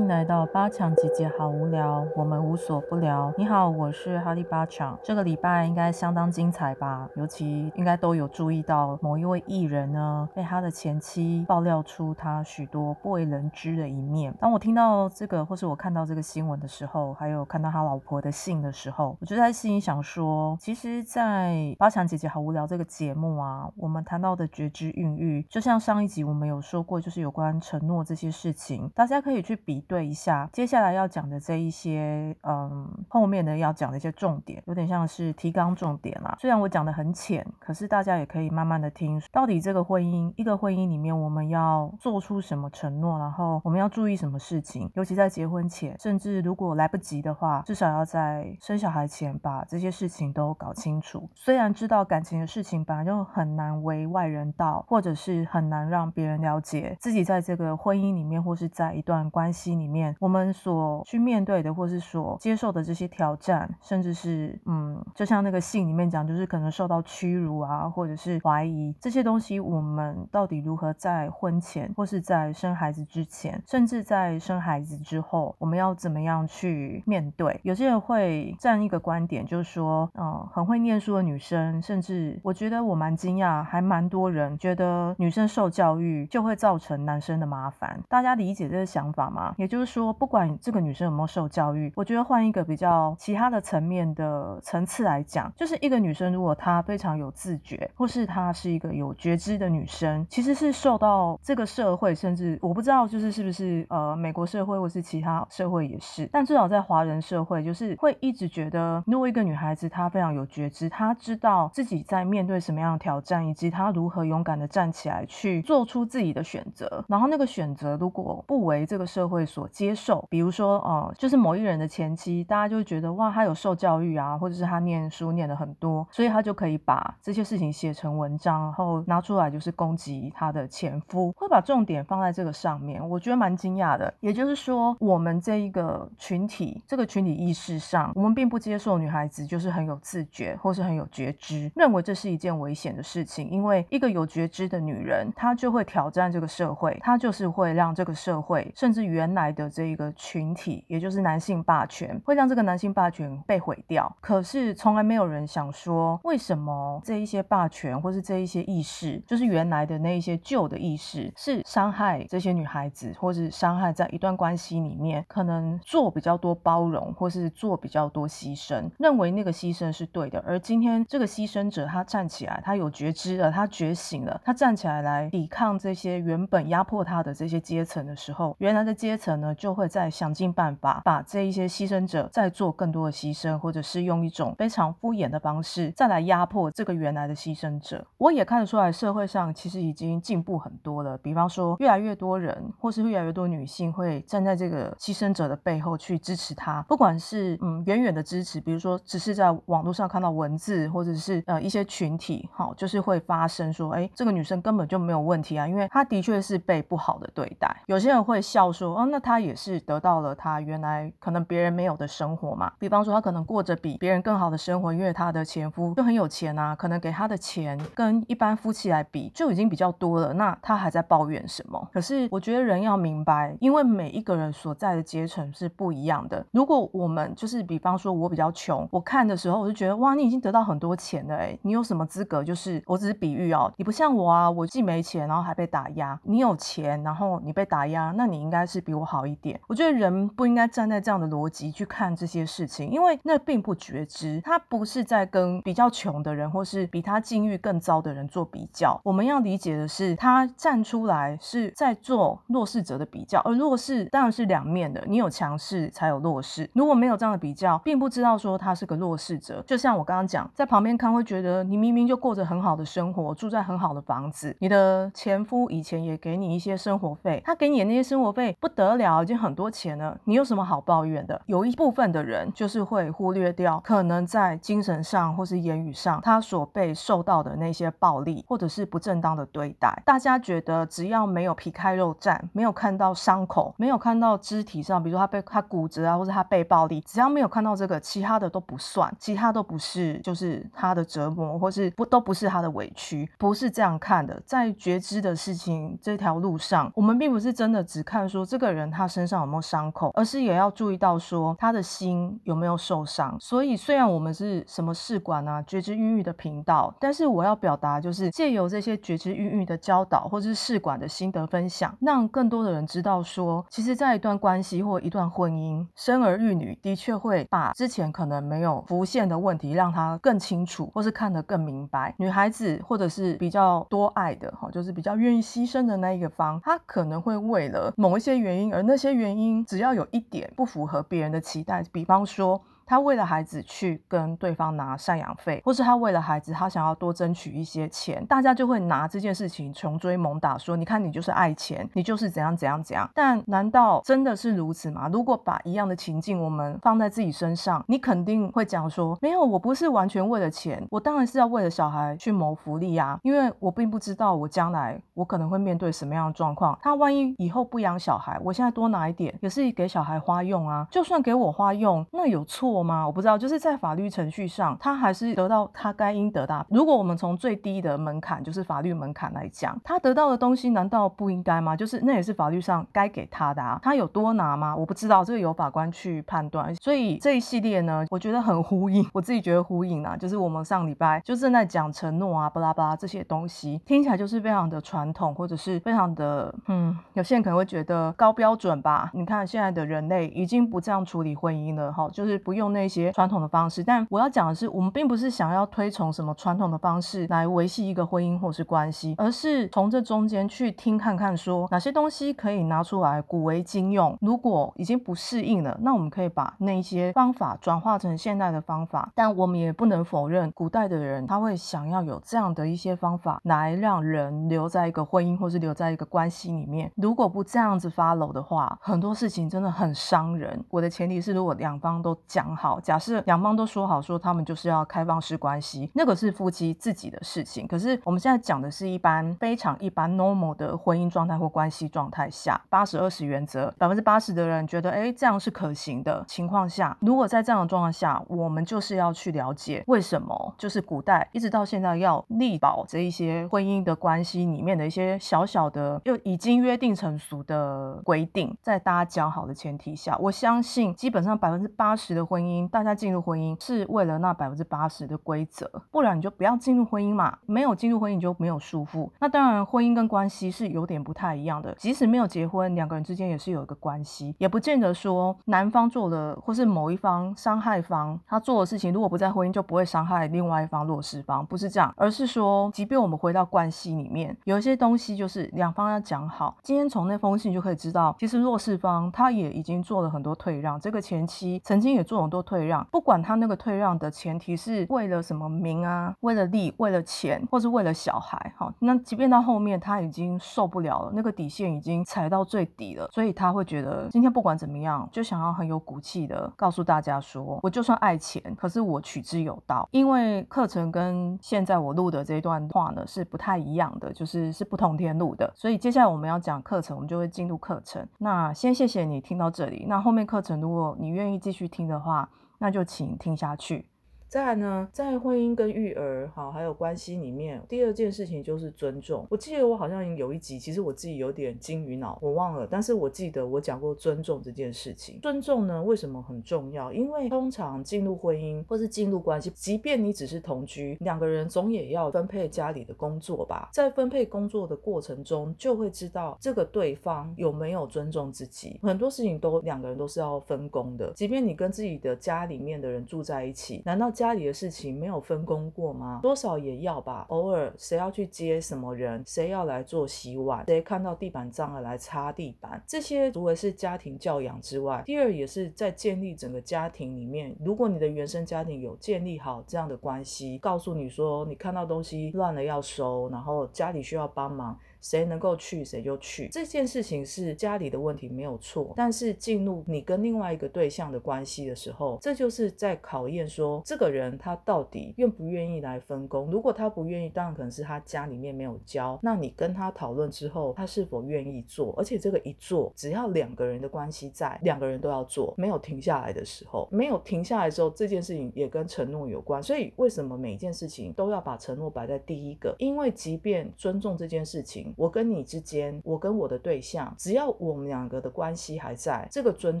迎来到八强姐姐，好无聊，我们无所不聊。你好，我是哈利八强。这个礼拜应该相当精彩吧？尤其应该都有注意到某一位艺人呢，被他的前妻爆料出他许多不为人知的一面。当我听到这个，或是我看到这个新闻的时候，还有看到他老婆的信的时候，我就在心里想说，其实，在八强姐姐好无聊这个节目啊，我们谈到的觉知孕育，就像上一集我们有说过，就是有关承诺这些事情，大家可以去。比对一下接下来要讲的这一些，嗯，后面的要讲的一些重点，有点像是提纲重点啦。虽然我讲的很浅，可是大家也可以慢慢的听，到底这个婚姻，一个婚姻里面我们要做出什么承诺，然后我们要注意什么事情，尤其在结婚前，甚至如果来不及的话，至少要在生小孩前把这些事情都搞清楚。虽然知道感情的事情本来就很难为外人道，或者是很难让别人了解自己在这个婚姻里面，或是在一段关系。里面，我们所去面对的，或是所接受的这些挑战，甚至是，嗯，就像那个信里面讲，就是可能受到屈辱啊，或者是怀疑这些东西，我们到底如何在婚前，或是在生孩子之前，甚至在生孩子之后，我们要怎么样去面对？有些人会站一个观点，就是说，嗯，很会念书的女生，甚至我觉得我蛮惊讶，还蛮多人觉得女生受教育就会造成男生的麻烦。大家理解这个想法吗？也就是说，不管这个女生有没有受教育，我觉得换一个比较其他的层面的层次来讲，就是一个女生如果她非常有自觉，或是她是一个有觉知的女生，其实是受到这个社会，甚至我不知道就是是不是呃美国社会或是其他社会也是，但至少在华人社会，就是会一直觉得，如果一个女孩子她非常有觉知，她知道自己在面对什么样的挑战，以及她如何勇敢的站起来去做出自己的选择，然后那个选择如果不为这个社会。所接受，比如说，呃，就是某一人的前妻，大家就会觉得哇，他有受教育啊，或者是他念书念的很多，所以他就可以把这些事情写成文章，然后拿出来就是攻击他的前夫，会把重点放在这个上面，我觉得蛮惊讶的。也就是说，我们这一个群体，这个群体意识上，我们并不接受女孩子就是很有自觉，或是很有觉知，认为这是一件危险的事情，因为一个有觉知的女人，她就会挑战这个社会，她就是会让这个社会，甚至原来来的这一个群体，也就是男性霸权，会让这个男性霸权被毁掉。可是从来没有人想说，为什么这一些霸权或是这一些意识，就是原来的那一些旧的意识，是伤害这些女孩子，或是伤害在一段关系里面，可能做比较多包容，或是做比较多牺牲，认为那个牺牲是对的。而今天这个牺牲者，他站起来，他有觉知了，他觉醒了，他站起来来抵抗这些原本压迫他的这些阶层的时候，原来的阶层。呢，就会在想尽办法把这一些牺牲者再做更多的牺牲，或者是用一种非常敷衍的方式再来压迫这个原来的牺牲者。我也看得出来，社会上其实已经进步很多了。比方说，越来越多人，或是越来越多女性会站在这个牺牲者的背后去支持他，不管是嗯远远的支持，比如说只是在网络上看到文字，或者是呃一些群体，好，就是会发生说，哎，这个女生根本就没有问题啊，因为她的确是被不好的对待。有些人会笑说，哦，那。他也是得到了他原来可能别人没有的生活嘛，比方说他可能过着比别人更好的生活，因为他的前夫就很有钱啊，可能给他的钱跟一般夫妻来比就已经比较多了，那他还在抱怨什么？可是我觉得人要明白，因为每一个人所在的阶层是不一样的。如果我们就是比方说我比较穷，我看的时候我就觉得哇，你已经得到很多钱了，哎，你有什么资格？就是我只是比喻哦，你不像我啊，我既没钱，然后还被打压。你有钱，然后你被打压，那你应该是比我。好一点，我觉得人不应该站在这样的逻辑去看这些事情，因为那并不觉知，他不是在跟比较穷的人或是比他境遇更糟的人做比较。我们要理解的是，他站出来是在做弱势者的比较，而弱势当然是两面的，你有强势才有弱势。如果没有这样的比较，并不知道说他是个弱势者。就像我刚刚讲，在旁边看会觉得你明明就过着很好的生活，住在很好的房子，你的前夫以前也给你一些生活费，他给你的那些生活费不得。了已经很多钱了，你有什么好抱怨的？有一部分的人就是会忽略掉，可能在精神上或是言语上，他所被受到的那些暴力或者是不正当的对待。大家觉得只要没有皮开肉绽，没有看到伤口，没有看到肢体上，比如说他被他骨折啊，或者他被暴力，只要没有看到这个，其他的都不算，其他都不是，就是他的折磨，或是不都不是他的委屈，不是这样看的。在觉知的事情这条路上，我们并不是真的只看说这个。人他身上有没有伤口，而是也要注意到说他的心有没有受伤。所以虽然我们是什么试管啊觉知孕育的频道，但是我要表达就是借由这些觉知孕育的教导，或者是试管的心得分享，让更多的人知道说，其实在一段关系或一段婚姻，生儿育女的确会把之前可能没有浮现的问题，让他更清楚，或是看得更明白。女孩子或者是比较多爱的哈，就是比较愿意牺牲的那一个方，她可能会为了某一些原因，而那些原因只要有一点不符合别人的期待，比方说。他为了孩子去跟对方拿赡养费，或是他为了孩子，他想要多争取一些钱，大家就会拿这件事情穷追猛打，说你看你就是爱钱，你就是怎样怎样怎样。但难道真的是如此吗？如果把一样的情境我们放在自己身上，你肯定会讲说，没有，我不是完全为了钱，我当然是要为了小孩去谋福利啊，因为我并不知道我将来我可能会面对什么样的状况。他万一以后不养小孩，我现在多拿一点也是给小孩花用啊，就算给我花用，那有错吗？我不知道，就是在法律程序上，他还是得到他该应得的。如果我们从最低的门槛，就是法律门槛来讲，他得到的东西难道不应该吗？就是那也是法律上该给他的啊。他有多拿吗？我不知道，这个由法官去判断。所以这一系列呢，我觉得很呼应，我自己觉得呼应啊，就是我们上礼拜就正在讲承诺啊，巴拉巴拉这些东西，听起来就是非常的传统，或者是非常的嗯，有些人可能会觉得高标准吧。你看现在的人类已经不这样处理婚姻了，哈，就是不用。那些传统的方式，但我要讲的是，我们并不是想要推崇什么传统的方式来维系一个婚姻或是关系，而是从这中间去听看看，说哪些东西可以拿出来古为今用。如果已经不适应了，那我们可以把那些方法转化成现代的方法。但我们也不能否认，古代的人他会想要有这样的一些方法来让人留在一个婚姻或是留在一个关系里面。如果不这样子 follow 的话，很多事情真的很伤人。我的前提是，如果两方都讲。好，假设两方都说好，说他们就是要开放式关系，那个是夫妻自己的事情。可是我们现在讲的是一般非常一般 normal 的婚姻状态或关系状态下，八十二十原则，百分之八十的人觉得，哎，这样是可行的情况下，如果在这样的状况下，我们就是要去了解为什么，就是古代一直到现在要力保这一些婚姻的关系里面的一些小小的又已经约定成熟的规定，在大家讲好的前提下，我相信基本上百分之八十的婚婚姻。大家进入婚姻是为了那百分之八十的规则，不然你就不要进入婚姻嘛。没有进入婚姻你就没有束缚。那当然，婚姻跟关系是有点不太一样的。即使没有结婚，两个人之间也是有一个关系，也不见得说男方做了或是某一方伤害方他做的事情，如果不在婚姻就不会伤害另外一方弱势方，不是这样，而是说，即便我们回到关系里面，有一些东西就是两方要讲好。今天从那封信就可以知道，其实弱势方他也已经做了很多退让，这个前妻曾经也做了多。退让，不管他那个退让的前提是为了什么名啊，为了利，为了钱，或是为了小孩，好，那即便到后面他已经受不了了，那个底线已经踩到最底了，所以他会觉得今天不管怎么样，就想要很有骨气的告诉大家说，我就算爱钱，可是我取之有道。因为课程跟现在我录的这一段话呢是不太一样的，就是是不同天录的，所以接下来我们要讲课程，我们就会进入课程。那先谢谢你听到这里，那后面课程如果你愿意继续听的话。那就请听下去。再来呢，在婚姻跟育儿好还有关系里面，第二件事情就是尊重。我记得我好像有一集，其实我自己有点金鱼脑，我忘了。但是我记得我讲过尊重这件事情。尊重呢，为什么很重要？因为通常进入婚姻或是进入关系，即便你只是同居，两个人总也要分配家里的工作吧。在分配工作的过程中，就会知道这个对方有没有尊重自己。很多事情都两个人都是要分工的。即便你跟自己的家里面的人住在一起，难道？家里的事情没有分工过吗？多少也要吧。偶尔谁要去接什么人，谁要来做洗碗，谁看到地板脏了来擦地板，这些除了是家庭教养之外，第二也是在建立整个家庭里面。如果你的原生家庭有建立好这样的关系，告诉你说你看到东西乱了要收，然后家里需要帮忙。谁能够去，谁就去。这件事情是家里的问题，没有错。但是进入你跟另外一个对象的关系的时候，这就是在考验说，这个人他到底愿不愿意来分工。如果他不愿意，当然可能是他家里面没有教。那你跟他讨论之后，他是否愿意做？而且这个一做，只要两个人的关系在，两个人都要做，没有停下来的时候，没有停下来之后，这件事情也跟承诺有关。所以为什么每一件事情都要把承诺摆在第一个？因为即便尊重这件事情。我跟你之间，我跟我的对象，只要我们两个的关系还在，这个尊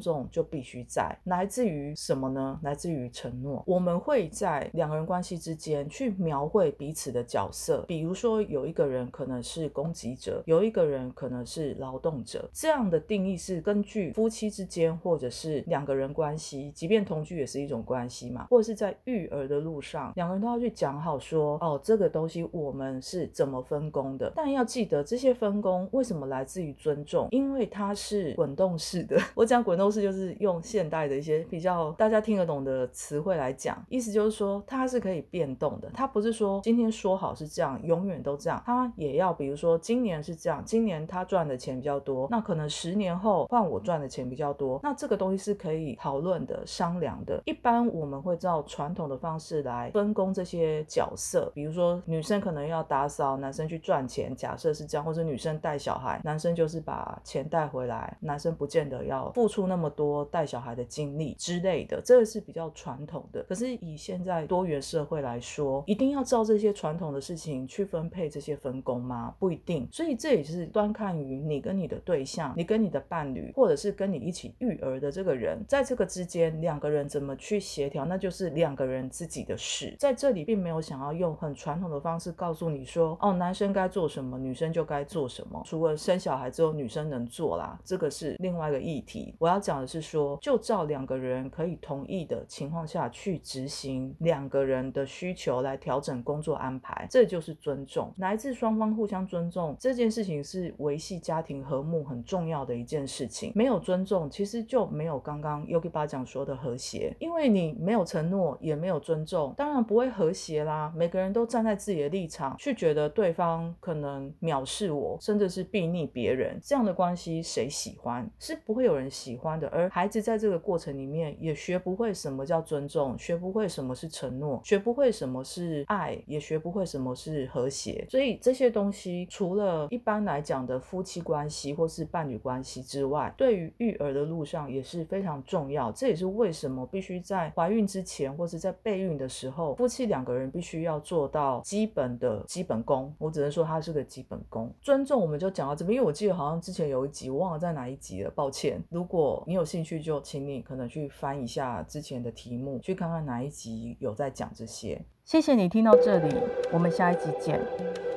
重就必须在。来自于什么呢？来自于承诺。我们会在两个人关系之间去描绘彼此的角色，比如说有一个人可能是攻击者，有一个人可能是劳动者。这样的定义是根据夫妻之间，或者是两个人关系，即便同居也是一种关系嘛，或者是在育儿的路上，两个人都要去讲好说，哦，这个东西我们是怎么分工的。但要记得，这些分工为什么来自于尊重？因为它是滚动式的。我讲滚动式就是用现代的一些比较大家听得懂的词汇来讲，意思就是说它是可以变动的。它不是说今天说好是这样，永远都这样。它也要比如说今年是这样，今年他赚的钱比较多，那可能十年后换我赚的钱比较多。那这个东西是可以讨论的、商量的。一般我们会照传统的方式来分工这些角色，比如说女生可能要打扫，男生去赚钱。假设是这样，或者女生带小孩，男生就是把钱带回来，男生不见得要付出那么多带小孩的精力之类的，这个是比较传统的。可是以现在多元社会来说，一定要照这些传统的事情去分配这些分工吗？不一定。所以这也是端看于你跟你的对象，你跟你的伴侣，或者是跟你一起育儿的这个人，在这个之间两个人怎么去协调，那就是两个人自己的事。在这里并没有想要用很传统的方式告诉你说，哦，男生该做什么。女生就就该做什么，除了生小孩之后女生能做啦，这个是另外一个议题。我要讲的是说，就照两个人可以同意的情况下去执行两个人的需求来调整工作安排，这就是尊重，来自双方互相尊重。这件事情是维系家庭和睦很重要的一件事情。没有尊重，其实就没有刚刚 Yogi 巴讲说的和谐，因为你没有承诺，也没有尊重，当然不会和谐啦。每个人都站在自己的立场去觉得对方可能。藐视我，甚至是避逆别人，这样的关系谁喜欢？是不会有人喜欢的。而孩子在这个过程里面也学不会什么叫尊重，学不会什么是承诺，学不会什么是爱，也学不会什么是和谐。所以这些东西，除了一般来讲的夫妻关系或是伴侣关系之外，对于育儿的路上也是非常重要。这也是为什么必须在怀孕之前或是在备孕的时候，夫妻两个人必须要做到基本的基本功。我只能说它是个。基本功尊重我们就讲到这边，因为我记得好像之前有一集，我忘了在哪一集了，抱歉。如果你有兴趣，就请你可能去翻一下之前的题目，去看看哪一集有在讲这些。谢谢你听到这里，我们下一集见。